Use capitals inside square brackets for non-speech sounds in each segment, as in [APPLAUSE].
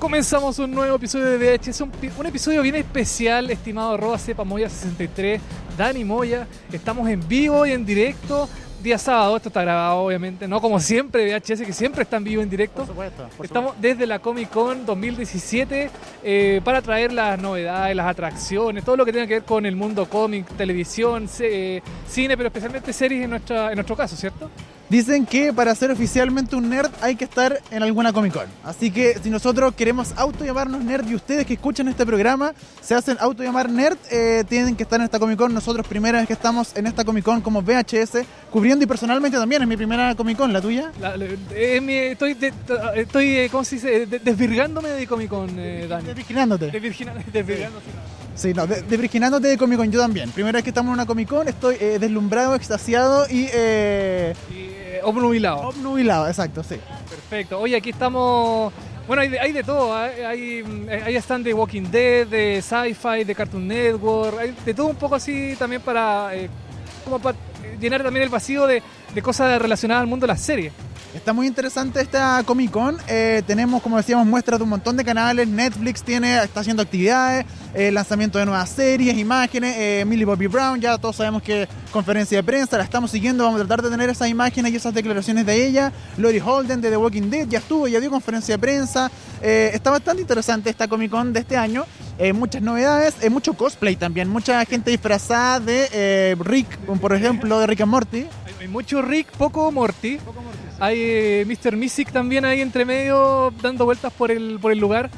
Comenzamos un nuevo episodio de VHS, un, un episodio bien especial, estimado arroba sepa Moya 63, Dani Moya. Estamos en vivo y en directo, día sábado, esto está grabado obviamente, no como siempre VHS, que siempre está en vivo en directo. supuesto. Estamos desde la Comic Con 2017 eh, para traer las novedades, las atracciones, todo lo que tenga que ver con el mundo cómic, televisión, eh, cine, pero especialmente series en, nuestra, en nuestro caso, ¿cierto? Dicen que para ser oficialmente un nerd hay que estar en alguna Comic Con. Así que si nosotros queremos auto llamarnos nerd y ustedes que escuchan este programa se hacen auto llamar nerd, eh, tienen que estar en esta Comic Con. Nosotros primera vez que estamos en esta Comic Con como VHS, cubriendo y personalmente también es mi primera Comic Con, la tuya. La- la- eh, mi- estoy, de- estoy eh, ¿cómo se dice? De- desvirgándome de Comic Con, eh, Dani. Desvirginándote. Desvirgándose, Sí, no, de- desvirginándote de Comic Con, yo también. Primera vez que estamos en una Comic Con, estoy eh, deslumbrado, extasiado y eh. Y, eh, obnubilado. obnubilado, exacto, sí. Perfecto. Oye, aquí estamos. Bueno, hay de, hay de todo. Hay, hay, hay están de Walking Dead, de Sci-Fi, de Cartoon Network. Hay de todo un poco así también para. eh, como para llenar también el vacío de, cosas relacionadas al mundo de las series. Está muy interesante esta Comic Con. Eh, tenemos, como decíamos, muestras de un montón de canales. Netflix tiene, está haciendo actividades, eh, lanzamiento de nuevas series, imágenes. Eh, Millie Bobby Brown, ya todos sabemos que conferencia de prensa, la estamos siguiendo. Vamos a tratar de tener esas imágenes y esas declaraciones de ella. Lori Holden de The Walking Dead ya estuvo, ya dio conferencia de prensa. Eh, está bastante interesante esta Comic Con de este año. Eh, muchas novedades, eh, mucho cosplay también. Mucha gente disfrazada de eh, Rick, por ejemplo, de Rick and Morty. Hay, mucho Rick, poco Morty. Hay Mr. Mystick también ahí entre medio dando vueltas por el, por el lugar.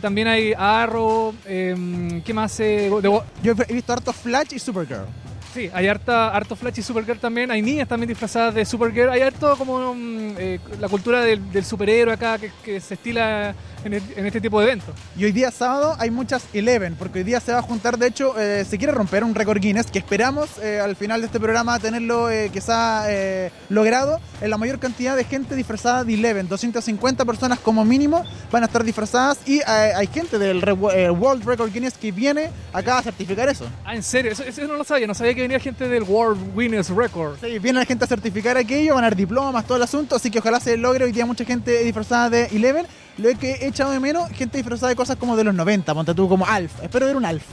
También hay Arrow. eh, ¿Qué más? Yo he visto harto Flash y Supergirl. Sí, hay harta, harto Flash y Supergirl también. Hay niñas también disfrazadas de Supergirl. Hay harto como mm, eh, la cultura del, del superhéroe acá que, que se estila en, el- en este tipo de eventos. Y hoy día sábado hay muchas Eleven, porque hoy día se va a juntar, de hecho, eh, se quiere romper un récord Guinness que esperamos eh, al final de este programa tenerlo eh, ha eh, logrado en la mayor cantidad de gente disfrazada de Eleven. 250 personas como mínimo van a estar disfrazadas y eh, hay gente del re- eh, World Record Guinness que viene acá a certificar eso. Ah, en serio, eso, eso no lo sabía. No sabía que venía gente del World Guinness Record. Sí, viene la gente a certificar aquello, van a dar diplomas, todo el asunto, así que ojalá se logre hoy día mucha gente disfrazada de Eleven. Lo que he echado de menos, gente disfrazada de cosas como de los 90, ponte tú como Alf. Espero ver un Alf.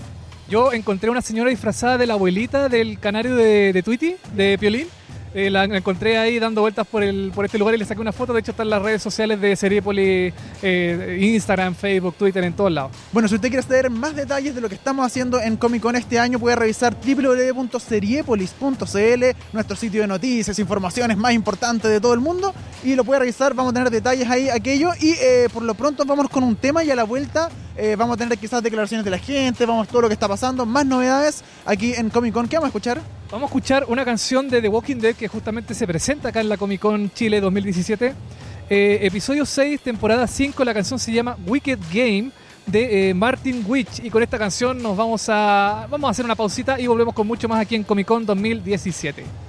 Yo encontré una señora disfrazada de la abuelita del canario de, de Tweety, de Piolín. Eh, la encontré ahí dando vueltas por, el, por este lugar y le saqué una foto. De hecho, está en las redes sociales de Seriepoli, eh, Instagram, Facebook, Twitter, en todos lados. Bueno, si usted quiere saber más detalles de lo que estamos haciendo en Comic Con este año, puede revisar www.seriepolis.cl, nuestro sitio de noticias, informaciones más importantes de todo el mundo, y lo puede revisar, vamos a tener detalles ahí, aquello, y eh, por lo pronto vamos con un tema y a la vuelta eh, vamos a tener quizás declaraciones de la gente, vamos todo lo que está pasando, más novedades aquí en Comic Con. ¿Qué vamos a escuchar? Vamos a escuchar una canción de The Walking Dead que justamente se presenta acá en la Comic Con Chile 2017. Eh, episodio 6, temporada 5, la canción se llama Wicked Game de eh, Martin Witch. Y con esta canción nos vamos a, vamos a hacer una pausita y volvemos con mucho más aquí en Comic Con 2017.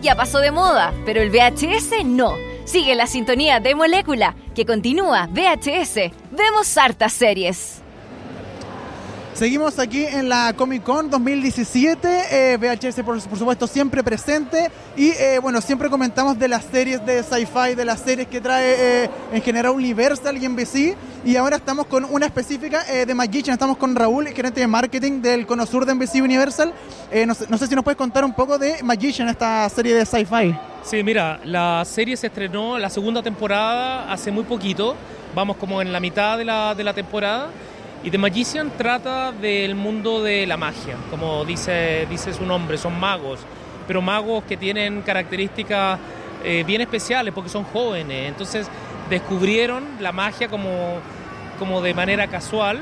Ya pasó de moda, pero el VHS no. Sigue la sintonía de Molécula, que continúa VHS. Vemos hartas series. Seguimos aquí en la Comic Con 2017, eh, VHS por, por supuesto siempre presente. Y eh, bueno, siempre comentamos de las series de sci-fi, de las series que trae eh, en general Universal y NBC y ahora estamos con una específica eh, de Magician, estamos con Raúl, gerente de marketing del Cono Sur de NBC Universal. Eh, no, no sé si nos puedes contar un poco de Magician, esta serie de sci-fi. Sí, mira, la serie se estrenó la segunda temporada hace muy poquito, vamos como en la mitad de la, de la temporada, y The Magician trata del mundo de la magia, como dice, dice su nombre, son magos, pero magos que tienen características eh, bien especiales porque son jóvenes, entonces descubrieron la magia como, como de manera casual.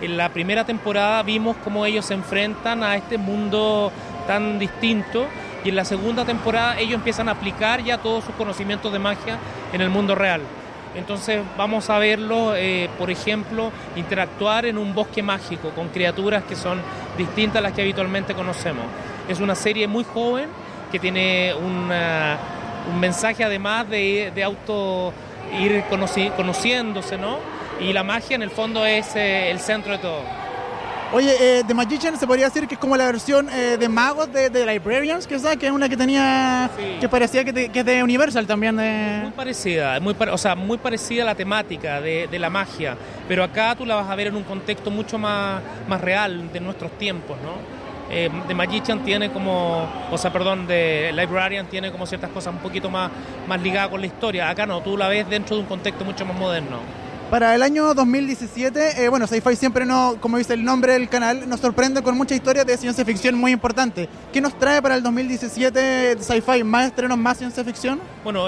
En la primera temporada vimos cómo ellos se enfrentan a este mundo tan distinto y en la segunda temporada ellos empiezan a aplicar ya todos sus conocimientos de magia en el mundo real. Entonces vamos a verlo, eh, por ejemplo, interactuar en un bosque mágico con criaturas que son distintas a las que habitualmente conocemos. Es una serie muy joven que tiene un mensaje además de, auto ir conoci- conociéndose, ¿no? Y la magia en el fondo es eh, el centro de todo. Oye, eh, The Magician se podría decir que es como la versión eh, de magos de, de Librarians, que, que es una que tenía, Sí. que parecía que, te- que es de Universal también. Muy De... parecida, muy o sea, muy parecida a la temática de, de la magia, pero acá tú la vas a ver en un contexto mucho más, más real de nuestros tiempos, ¿no? Eh, The Magician tiene como, o sea, perdón, The Librarian tiene como ciertas cosas un poquito más, más ligadas con la historia. Acá no, tú la ves dentro de un contexto mucho más moderno. Para el año 2017, eh, bueno, Sci-Fi siempre, no, como dice el nombre del canal, nos sorprende con muchas historias de ciencia ficción muy importantes. ¿Qué nos trae para el 2017 Sci-Fi? ¿Más estrenos, más ciencia ficción? Bueno,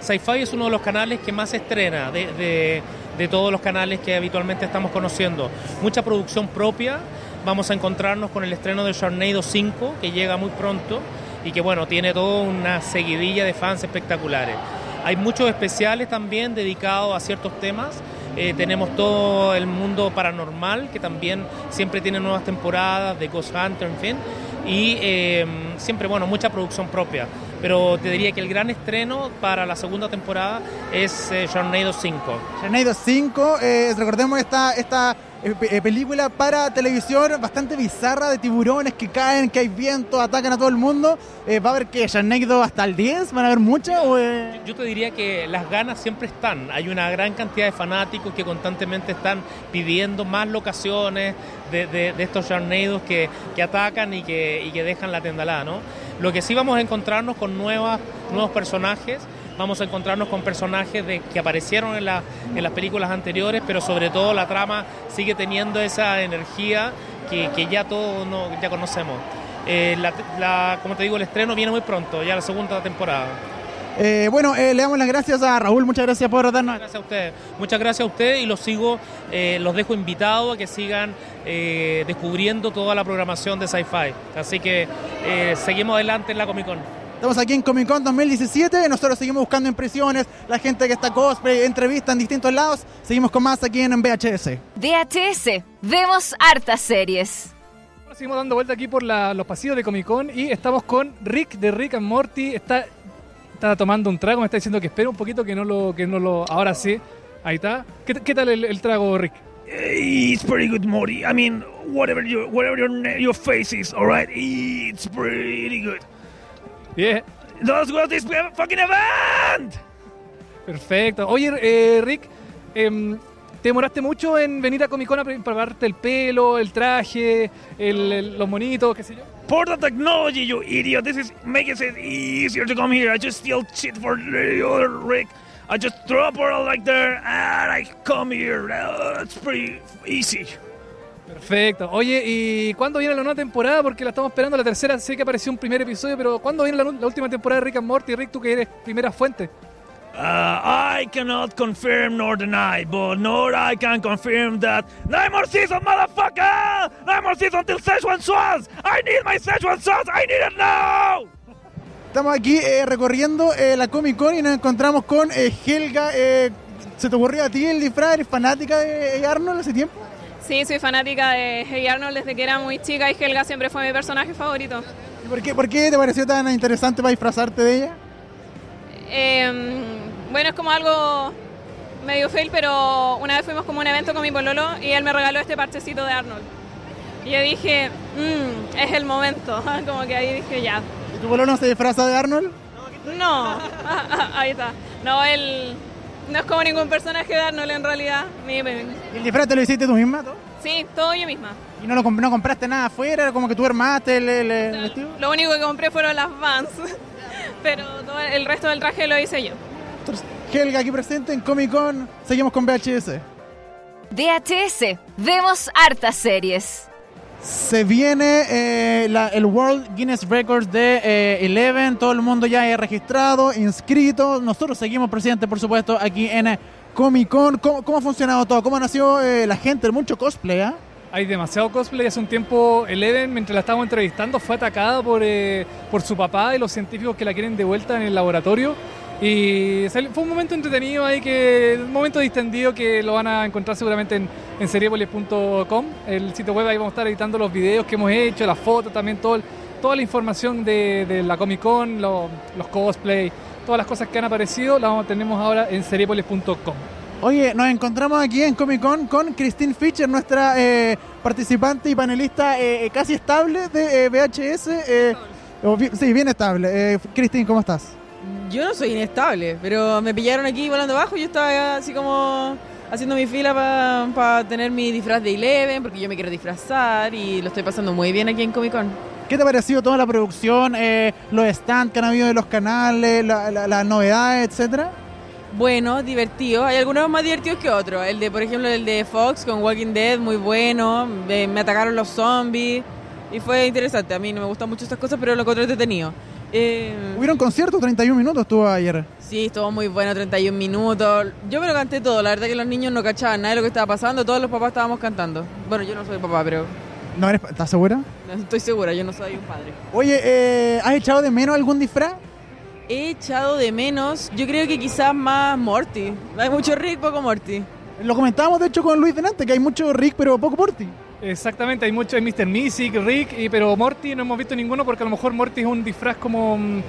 Sci-Fi es uno de los canales que más estrena de, de- de todos los canales que habitualmente estamos conociendo. Mucha producción propia. Vamos a encontrarnos con el estreno de Sharknado 5, que llega muy pronto y que, bueno, tiene toda una seguidilla de fans espectaculares. Hay muchos especiales también dedicados a ciertos temas. Eh, tenemos todo el mundo paranormal, que también siempre tiene nuevas temporadas de Ghost Hunter, en fin. Y eh, siempre, bueno, mucha producción propia. Pero te diría que el gran estreno para la segunda temporada es eh, Sharknado 5. Sharknado 5, eh, recordemos esta, esta eh, eh, película para televisión bastante bizarra de tiburones que caen, que hay viento, atacan a todo el mundo. Eh, ¿Va a haber que Sharknado hasta el 10? ¿Van a haber muchas? Yo te diría que las ganas siempre están. Hay una gran cantidad de fanáticos que constantemente están pidiendo más locaciones de estos Sharknados que, que atacan y que, y que dejan la tendalada, ¿no? Lo que sí vamos a encontrarnos con nuevas, nuevos personajes. Vamos a encontrarnos con personajes de, que aparecieron en, la- en las películas anteriores, pero sobre todo la trama sigue teniendo esa energía que, que ya todos no- ya conocemos. Eh, la- la- como te digo, el estreno viene muy pronto, ya la segunda temporada. Eh, bueno, eh, le damos las gracias a Raúl, muchas gracias por darnos... Gracias a ustedes. Muchas gracias a ustedes y los sigo, eh, los dejo invitados a que sigan descubriendo toda la programación de Sci-Fi. Así que seguimos adelante en la Comic Con. Estamos aquí en Comic Con 2017, nosotros seguimos buscando impresiones, la gente que está cosplay, entrevista en distintos lados, seguimos con más aquí en VHS. VHS. Vemos hartas series. Ahora seguimos dando vuelta aquí por la- los pasillos de Comic Con y estamos con Rick de Rick and Morty. Está, está tomando un trago, me está diciendo que espere un poquito, que no lo, que no lo. Ahora sí, ahí está. ¿Qué, qué tal el, el trago, Rick? It's pretty good, Morty. I mean, whatever your whatever your your face is, all right. It's pretty good. Let's go to this fucking event. perfecto. Oye, eh, Rick, em, ¿te demoraste mucho en venir a Comic Con a pre- prepararte el pelo, el traje, el- el- los monitos, qué sé yo? For the technology, you idiot. This is making it easier to come here. I just steal shit for the other Rick. I just drop her like there and I come here. Uh, it's pretty easy. Perfecto. Oye, ¿y cuándo viene la nueva temporada? Porque la estamos esperando, la tercera, sé que apareció un primer episodio, pero ¿cuándo viene la, última temporada de Rick and Morty? Rick, tú que eres primera fuente. Uh, I cannot confirm nor deny, but nor I can confirm that nine more seasons, motherfucker! Nine more seasons until Szechuan sauce! I need my Szechuan sauce! I need it now! Estamos aquí eh, recorriendo eh, la Comic Con y nos encontramos con eh, Helga. eh, ¿Se te ocurrió a ti el disfraz? ¿Eres fanática de Arnold hace tiempo? Sí, soy fanática de Hey Arnold desde que era muy chica y Helga siempre fue mi personaje favorito. ¿Y por qué, por qué te pareció tan interesante para disfrazarte de ella? Eh, bueno, es como algo medio fail, pero una vez fuimos como a un evento con mi pololo y él me regaló este parchecito de Arnold. Y yo dije, "Mm, es el momento. [LAUGHS] Como que ahí dije, ya. ¿Y tu pololo no se disfraza de Arnold? No, [LAUGHS] ahí está. No, él no es como ningún personaje de Arnold en realidad. ¿Y el disfraz te lo hiciste tú misma? todo? Sí, todo yo misma. ¿Y no, lo, comp- no compraste nada afuera? ¿Era como que tú armaste el, el- el vestido? Lo único que compré fueron las Vans, [LAUGHS] pero todo el resto del traje lo hice yo. Entonces, Helga aquí presente en Comic Con. Seguimos con VHS. DHS, vemos hartas series. Se viene eh, el World Guinness Records de eh, Eleven. Todo el mundo ya es registrado, inscrito. Nosotros seguimos, presidente, por supuesto, aquí en eh, Comic Con. ¿Cómo, ha funcionado todo? ¿Cómo nació eh, la gente? Mucho cosplay, ¿ah? Hay demasiado cosplay. Hace un tiempo Eleven, mientras la estábamos entrevistando, fue atacada por, eh, por su papá y los científicos que la quieren de vuelta en el laboratorio. Y fue un momento entretenido ahí, que un momento distendido que lo van a encontrar seguramente en, en seriepolis.com, el sitio web. Ahí vamos a estar editando los videos que hemos hecho, las fotos, también todo toda la información de, de la Comic Con, lo- los cosplay, todas las cosas que han aparecido, las tenemos ahora en seriepolis.com. Oye, nos encontramos aquí en Comic Con con Christine Fischer, nuestra eh, participante y panelista eh, eh, casi estable de eh, VHS. sí, bien estable. Christine, ¿cómo estás? Yo no soy inestable, pero me pillaron aquí volando abajo. Yo estaba así como haciendo mi fila para tener mi disfraz de Eleven, porque yo me quiero disfrazar y lo estoy pasando muy bien aquí en Comic Con. ¿Qué te ha parecido toda la producción, eh, los stands que han habido de los canales, la- la- las novedades, etcétera? Bueno, divertido. Hay algunos más divertidos que otros. El de, por ejemplo, el de Fox con Walking Dead, muy bueno. Me, me atacaron los zombies y fue interesante. A mí no me gustan mucho estas cosas, pero lo encontré entretenido. Eh, Hubieron conciertos, 31 minutos estuvo ayer. Sí, estuvo muy bueno, 31 minutos. Yo me lo canté todo, la verdad que los niños no cachaban nada de lo que estaba pasando, todos los papás estábamos cantando. Bueno, yo no soy papá, pero ¿No eres, ¿Estás segura? no estoy segura, yo no soy un padre. Oye, eh, ¿has echado de menos algún disfraz? He echado de menos, yo creo que quizás más Morty. Hay mucho Rick, poco Morty. Lo comentábamos de hecho con Luis delante, que hay mucho Rick, pero poco Morty. Exactamente, hay mucho, hay Mr. Mystic, Rick, y, pero Morty no hemos visto ninguno porque a lo mejor Morty es un disfraz como mm,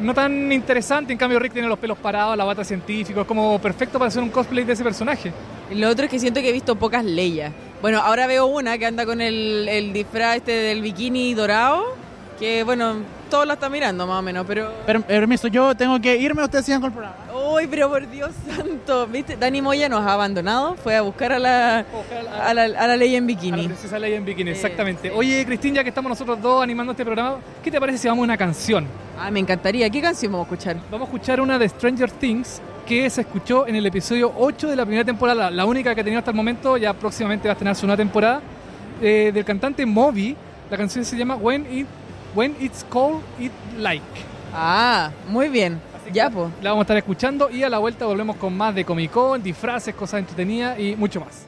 no tan interesante, en cambio Rick tiene los pelos parados, la bata científico, es como perfecto para hacer un cosplay de ese personaje. Lo otro es que siento que he visto pocas Leia. Bueno, ahora veo una que anda con el, el disfraz este del bikini dorado, que bueno, todos la están mirando más o menos, pero... Per- permiso, yo tengo que irme, ustedes sigan con el programa. Uy, pero por Dios [LAUGHS] santo, ¿viste? Dani Moya nos ha abandonado, fue a buscar a la, a la, a la ley en A la bikini. princesa Leia en bikini, Eh, exactamente. sí. Oye, Cristín, ya que estamos nosotros dos animando este programa, ¿qué te parece si vamos a una canción? Ah, me encantaría. ¿Qué canción vamos a escuchar? Vamos a escuchar una de Stranger Things que se escuchó en el episodio 8 de la primera temporada, la única que ha tenido hasta el momento, ya próximamente va a tener su nueva temporada, eh, del cantante Moby. La canción se llama When, It, When It's Cold, It Like. Ah, muy bien. Así Ya, pues. La vamos a estar escuchando y a la vuelta volvemos con más de Comic Con, disfraces, cosas entretenidas y mucho más.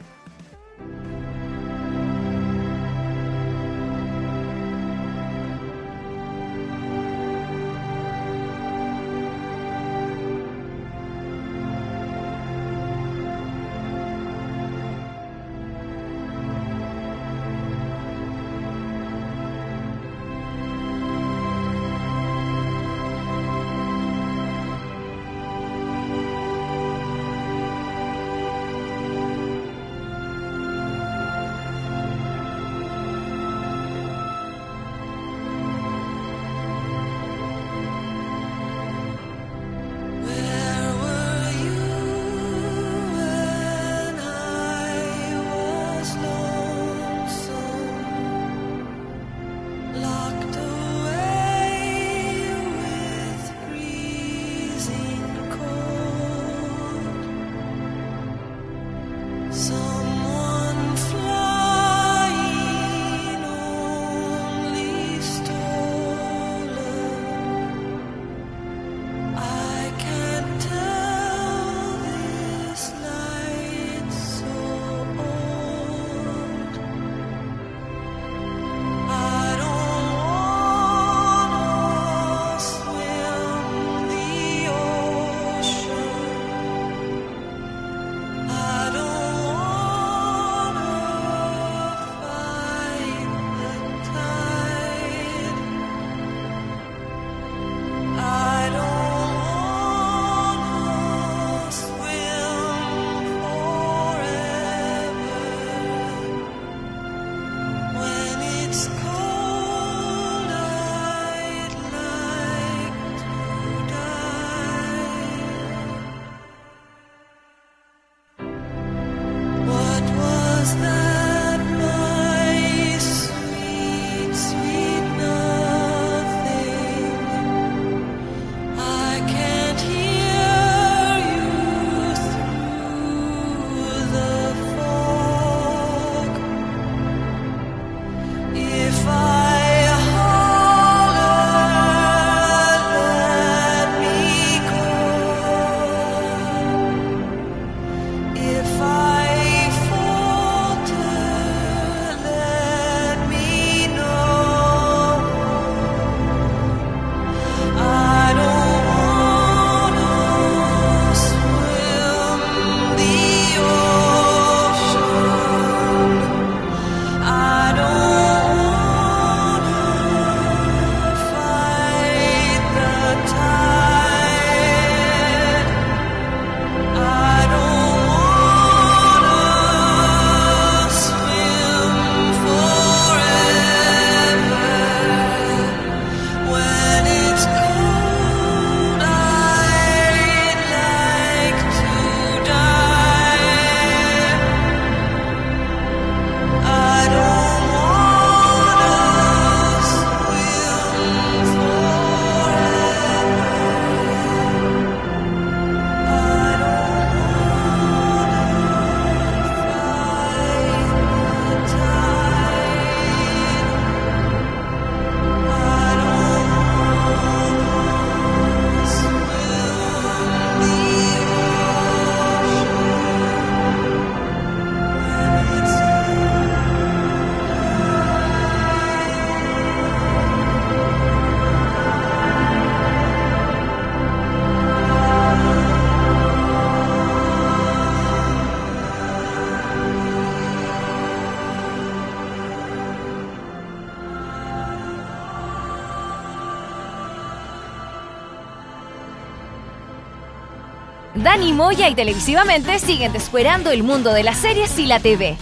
Dani Moya y televisivamente siguen descuerando el mundo de las series y la TV.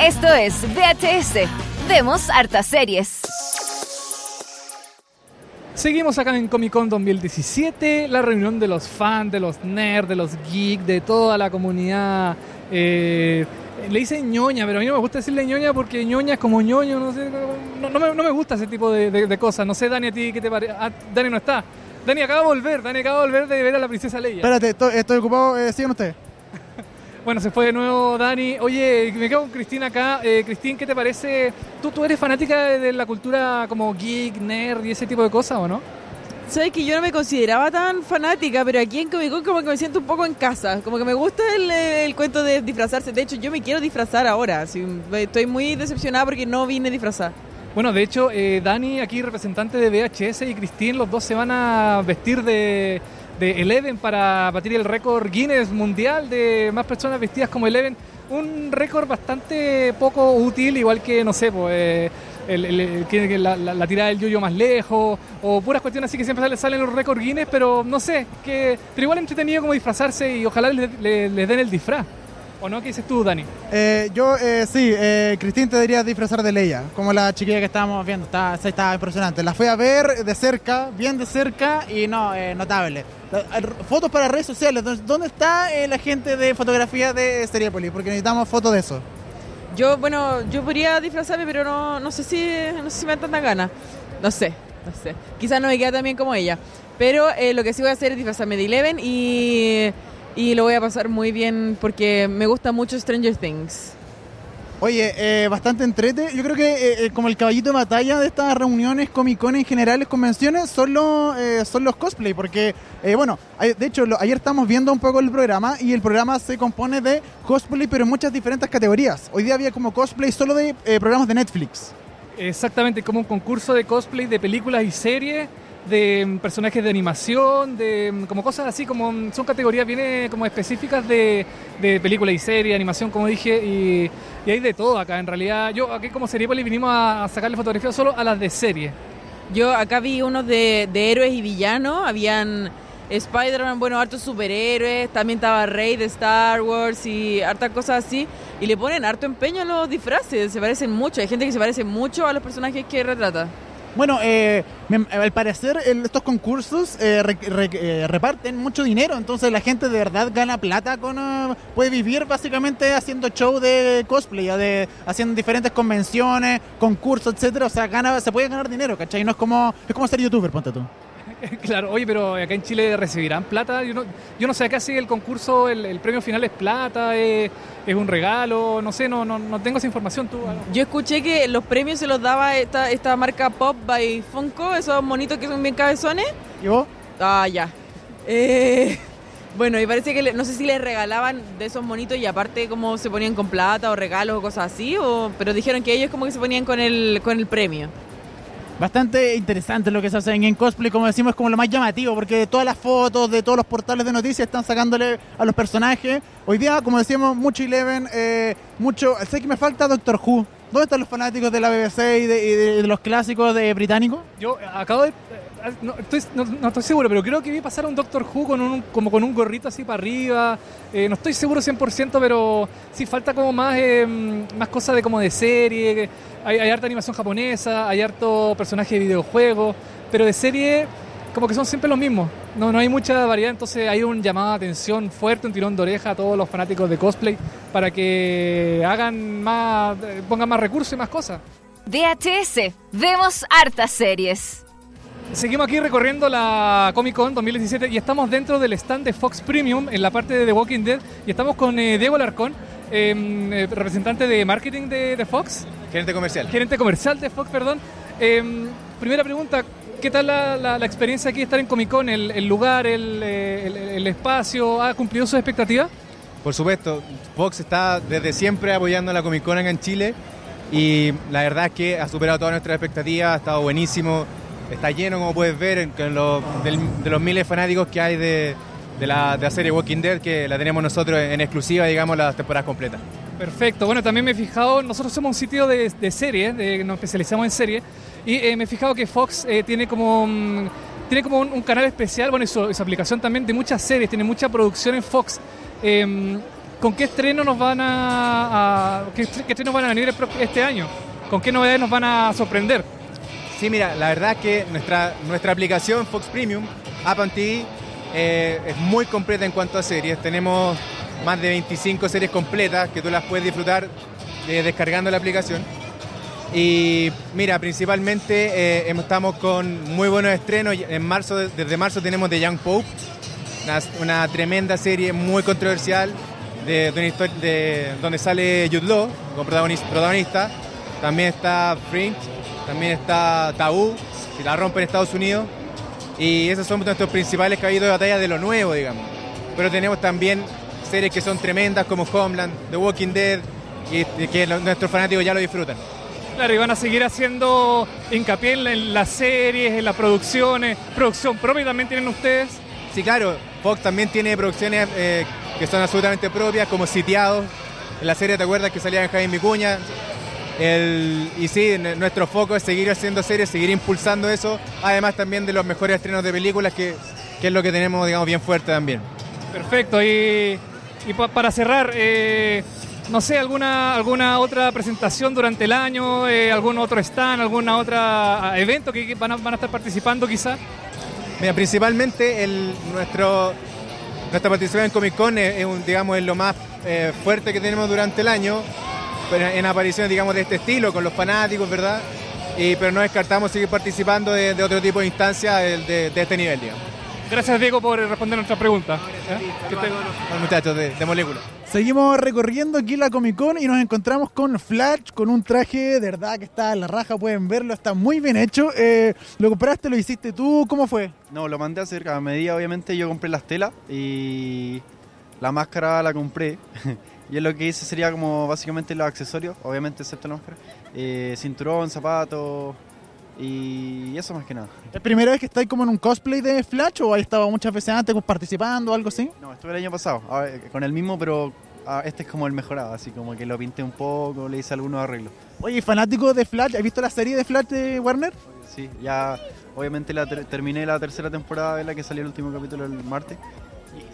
Esto es VHS. Vemos hartas series. Seguimos acá en Comic Con 2017, la reunión de los fans, de los nerds, de los geeks, de toda la comunidad. eh, le dicen ñoña, pero a mí no me gusta decirle ñoña porque ñoña es como ñoño, no sé, no, me, no gusta ese tipo de, de- de cosas. No sé, Dani, a ti qué te parece. Ah, Dani no está. Dani acaba de volver, Dani acaba de volver de ver a la princesa Leia. Espérate, estoy, estoy ocupado. Eh, sigan ustedes. [LAUGHS] Bueno, se fue de nuevo Dani. Oye, me quedo con Cristina acá. Eh, Cristín, ¿qué te parece? ¿Tú, ¿Tú eres fanática de, de la cultura como geek, nerd y ese tipo de cosas o no? Sabes que yo no me consideraba tan fanática, pero aquí en Comic Con como que me siento un poco en casa. Como que me gusta el, el cuento de disfrazarse. De hecho, yo me quiero disfrazar ahora. Sí, estoy muy decepcionada porque no vine disfrazada. Bueno, de hecho, eh, Dani, aquí representante de VHS, y Cristín, los dos se van a vestir de, Eleven para batir el récord Guinness mundial de más personas vestidas como Eleven. Un récord bastante poco útil, igual que, no sé, pues, eh, el- el- el- la, la- tirada del yoyo más lejos, o puras cuestiones así que siempre sale- salen los récords Guinness, pero no sé, que, pero igual entretenido como disfrazarse y ojalá le- le- les den el disfraz. ¿O no? ¿Qué dices tú, Dani? Eh, yo, eh, sí, eh, Cristín te debería disfrazar de Leia, como la chiquilla que estábamos viendo. Está, sí, estaba impresionante. La fui a ver de cerca, bien de cerca, y no, eh, notable. La- eh, Fotos para redes sociales. ¿Dó- ¿Dónde está eh, la gente de fotografía de Seriepolis? Porque necesitamos fotos de eso. Yo, bueno, yo podría disfrazarme, pero no, no sé si no sé si me dan tanta ganas. No sé, no sé. Quizás no me queda tan bien como ella. Pero eh, lo que sí voy a hacer es disfrazarme de Eleven y, y lo voy a pasar muy bien porque me gusta mucho Stranger Things. Oye, eh, bastante entrete. Yo creo que eh, eh, como el caballito de batalla de estas reuniones, comicones en generales, convenciones, son los, eh, son los cosplay. Porque, eh, bueno, hay- de hecho, lo- ayer estamos viendo un poco el programa y el programa se compone de cosplay, pero en muchas diferentes categorías. Hoy día había como cosplay solo de eh, programas de Netflix. Exactamente, como un concurso de cosplay de películas y series, de mm, personajes de animación, de mm, como cosas así, como mm, son categorías bien eh, como específicas de, de películas y series, animación, como dije, y, hay de todo acá. En realidad, yo aquí como Seriepoli vinimos a, a sacarle fotografías solo a las de serie. Yo acá vi unos de, de héroes y villanos. Habían Spider-Man, bueno, hartos superhéroes. También estaba Rey de Star Wars y hartas cosas así. Y le ponen harto empeño a los disfraces. Se parecen mucho. Hay gente que se parece mucho a los personajes que retrata. Bueno, eh, al parecer el- estos concursos eh, re- re- eh, reparten mucho dinero, entonces la gente de verdad gana plata con eh, puede vivir básicamente haciendo show de cosplay, haciendo diferentes convenciones, concursos, etcétera, o sea, gana, se puede ganar dinero, ¿cachai? No es como es como ser youtuber, ponte tú. [LAUGHS] claro, oye, pero acá en Chile recibirán plata. Yo no, yo no sé acá si el concurso, el, el premio final es plata, es, es un regalo, no sé, no, no, no tengo esa información. ¿Tú? Yo escuché que los premios se los daba esta, esta marca Pop by Funko, esos monitos que son bien cabezones. ¿Y vos? Ah, ya. Eh, [LAUGHS] bueno, y parece que le- no sé si les regalaban de esos monitos y aparte como se ponían con plata o regalos o cosas así, o, pero dijeron que ellos como que se ponían con el, con el premio. Bastante interesante lo que se hace en cosplay, como decimos, es como lo más llamativo, porque todas las fotos de todos los portales de noticias están sacándole a los personajes. Hoy día, como decíamos, mucho Eleven, eh, mucho... Sé que me falta Doctor Who. ¿Dónde están los fanáticos de la BBC y de, y de- de los clásicos de británicos? Yo acabo de. Eh, No estoy, no, estoy seguro, pero creo que vi pasar a un Doctor Who como con un gorrito así para arriba. Eh, no estoy seguro 100%, pero sí falta como más, eh, más cosas de como de serie. Hay, harta animación japonesa, hay harto personaje de videojuegos, pero de serie como que son siempre los mismos. No, no hay mucha variedad, entonces hay un llamado de atención fuerte, un tirón de oreja a todos los fanáticos de cosplay para que hagan más, eh, pongan más recursos y más cosas. VHS. Vemos hartas series. Seguimos aquí recorriendo la Comic Con 2017 y estamos dentro del stand de Fox Premium en la parte de The Walking Dead y estamos con eh, Diego Alarcón, eh, eh, representante de marketing de, de Fox, Gerente comercial. gerente comercial de Fox, perdón. Eh, primera pregunta, ¿qué tal la, la- la experiencia aquí de estar en Comic Con? ¿El, el lugar, el, eh, el- el espacio? ¿Ha cumplido sus expectativas? Por supuesto, Fox está desde siempre apoyando a la Comic Con acá en Chile y la verdad es que ha superado todas nuestras expectativas, ha estado buenísimo, está lleno como puedes ver de los miles de fanáticos que hay de, la, serie Walking Dead que la tenemos nosotros en exclusiva, digamos, las temporadas completas. Perfecto. Bueno, también me he fijado, nosotros somos un sitio de, de series, de- nos especializamos en series, y eh, me he fijado que Fox eh, tiene como... tiene como un, canal especial, bueno, y su, aplicación también de muchas series, tiene mucha producción en Fox. Em, ¿Con qué estreno nos van a, qué, qué van a venir este año? ¿Con qué novedades nos van a sorprender? Sí, mira, la verdad es que nuestra, nuestra aplicación Fox Premium, App TV, eh, es muy completa en cuanto a series. Tenemos más de 25 series completas que tú las puedes disfrutar eh, descargando la aplicación. Y mira, principalmente eh, estamos con muy buenos estrenos. En marzo, desde marzo tenemos The Young Pope, una, tremenda serie muy controversial de, donde sale Jude Law como protagonista. También está Fringe, también está Tabú, que la rompe en Estados Unidos. Y esos son nuestros principales caballitos de batalla de lo nuevo, digamos. Pero tenemos también series que son tremendas como Homeland, The Walking Dead, y, que nuestros fanáticos ya lo disfrutan. Claro, y van a seguir haciendo hincapié en, la- en las series, en las producciones, producción propia también tienen ustedes. Sí, claro, Fox también tiene producciones eh, que son absolutamente propias, como Sitiados. En la serie, ¿te acuerdas que salía en Jaime Vicuña? El, y sí, nuestro foco es seguir haciendo series, seguir impulsando eso, además también de los mejores estrenos de películas, que, que es lo que tenemos, digamos, bien fuerte también. Perfecto, y, y pa- para cerrar, eh, no sé, alguna, alguna otra presentación durante el año, eh, algún otro stand, alguna otra ah, evento que van a, van a estar participando quizá. Mira, principalmente el, nuestro, nuestra participación en Comic Con es, es un, digamos, es lo más eh, fuerte que tenemos durante el año, pero en apariciones digamos, de este estilo, con los fanáticos, ¿verdad? Y, pero no descartamos seguir participando de, de otro tipo de instancias de, de- de este nivel, digamos. Gracias Diego por responder nuestra pregunta. ¿Eh? Los muchachos de, de Molécula. Seguimos recorriendo aquí la Comic Con y nos encontramos con Flash con un traje de verdad que está a la raja, pueden verlo, está muy bien hecho. Eh, ¿Lo compraste, lo hiciste tú? ¿Cómo fue? No, lo mandé a hacer a medida, obviamente yo compré las telas y la máscara la compré. [LAUGHS] y es lo que hice sería como básicamente los accesorios, obviamente excepto la máscara. Eh, cinturón, zapatos y eso más que nada. ¿Es primera vez que estáis como en un cosplay de Flash o has estado muchas veces antes participando o algo así? No, estuve el año pasado ver, con el mismo, pero ah, este es como el mejorado, así como que lo pinté un poco, le hice algunos arreglos. Oye, fanático de Flash, ¿has visto la serie de Flash de Warner? Sí, ya obviamente la ter- terminé la tercera temporada de la que salió el último capítulo el martes.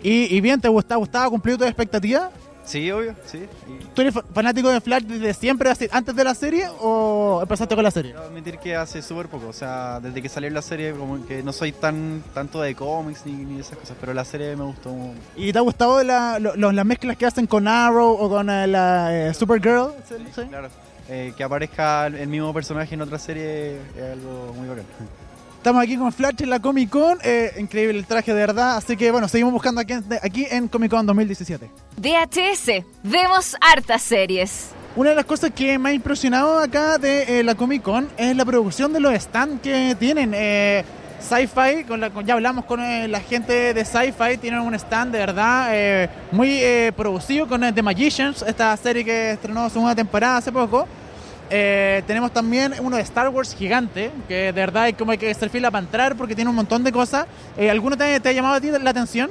Y, y bien, ¿te gustaba? ¿Gustaba? ¿Cumplió tus expectativas? Sí, obvio, sí. Y ¿Tú eres fa- fanático de Flash desde siempre, antes de la serie o empezaste con la serie? Debo admitir que hace súper poco, o sea, desde que salió la serie como que no soy tan tanto de cómics ni, ni esas cosas, pero la serie me gustó. mu- ¿Y te ha gustado la- lo- lo- las mezclas que hacen con Arrow o con eh, la eh, Supergirl? ¿Sí? Claro, eh, que aparezca el, el mismo personaje en otra serie es algo muy bacán. Estamos aquí con Flash en la Comic Con, eh, increíble el traje de verdad, así que bueno, seguimos buscando aquí, en- aquí en Comic Con 2017. DHS, vemos hartas series. Una de las cosas que me ha impresionado acá de eh, la Comic Con es la producción de los stands que tienen. Eh, Sci-Fi, con la- con- ya hablamos con eh, la gente de Sci-Fi, tienen un stand de verdad eh, muy eh, producido con The Magicians, esta serie que estrenó segunda temporada hace poco. Eh, tenemos también uno de Star Wars gigante, que de verdad hay como hay que hacer fila para entrar porque tiene un montón de cosas. Eh, ¿Alguno te, ha llamado a ti la atención?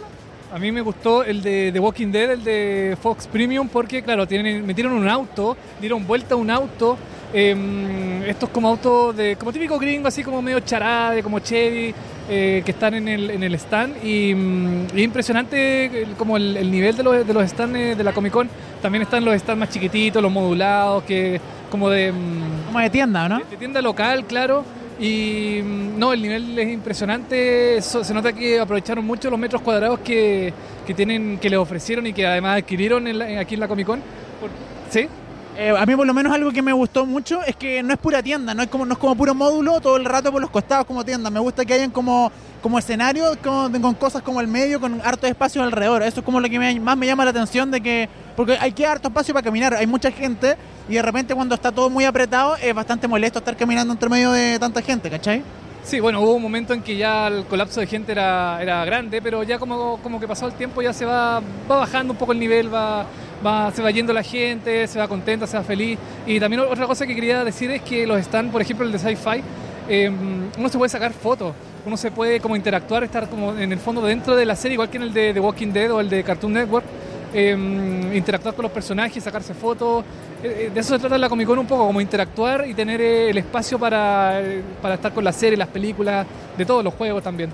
A mí me gustó el de The Walking Dead, el de Fox Premium, porque claro, tienen, metieron un auto, dieron vuelta a un auto. Eh, estos como autos de, como típico gringo, así como medio charade, como Chevy, eh, que están en el, en el stand. Y, mm, y impresionante el- como el, el nivel de los, de los stands eh, de la Comic Con. También están los stands más chiquititos, los modulados, que como de... mm, Como de tienda, ¿no? de tienda local, claro. Y mm, no, el nivel es impresionante. Se nota que aprovecharon mucho los metros cuadrados que, que tienen, que les ofrecieron y que además adquirieron en la- en- aquí en la Comic Con. ¿Sí? Eh, a mí por lo menos algo que me gustó mucho es que no es pura tienda, no es como, no es como puro módulo todo el rato por los costados como tienda. Me gusta que hayan como, como escenarios con, cosas como el medio, con harto espacio alrededor. Eso es como lo que más me llama la atención de que, porque hay que harto espacio para caminar, hay mucha gente y de repente cuando está todo muy apretado es bastante molesto estar caminando entre medio de tanta gente, ¿cachai? Sí, bueno, hubo un momento en que ya el colapso de gente era, era grande, pero ya como, como que pasó el tiempo ya se va, va bajando un poco el nivel, va, va, se va yendo la gente, se va contenta, se va feliz. Y también otra cosa que quería decir es que los stands, por ejemplo el de Sci-Fi, eh, uno se puede sacar fotos, uno se puede como interactuar, estar como en el fondo dentro de la serie, igual que en el de The Walking Dead o el de Cartoon Network. em, interactuar con los personajes, sacarse fotos. Eh, eh, de eso se trata la Comic Con un poco, como interactuar y tener eh, el espacio para, para estar con las series, las películas, de todos los juegos también.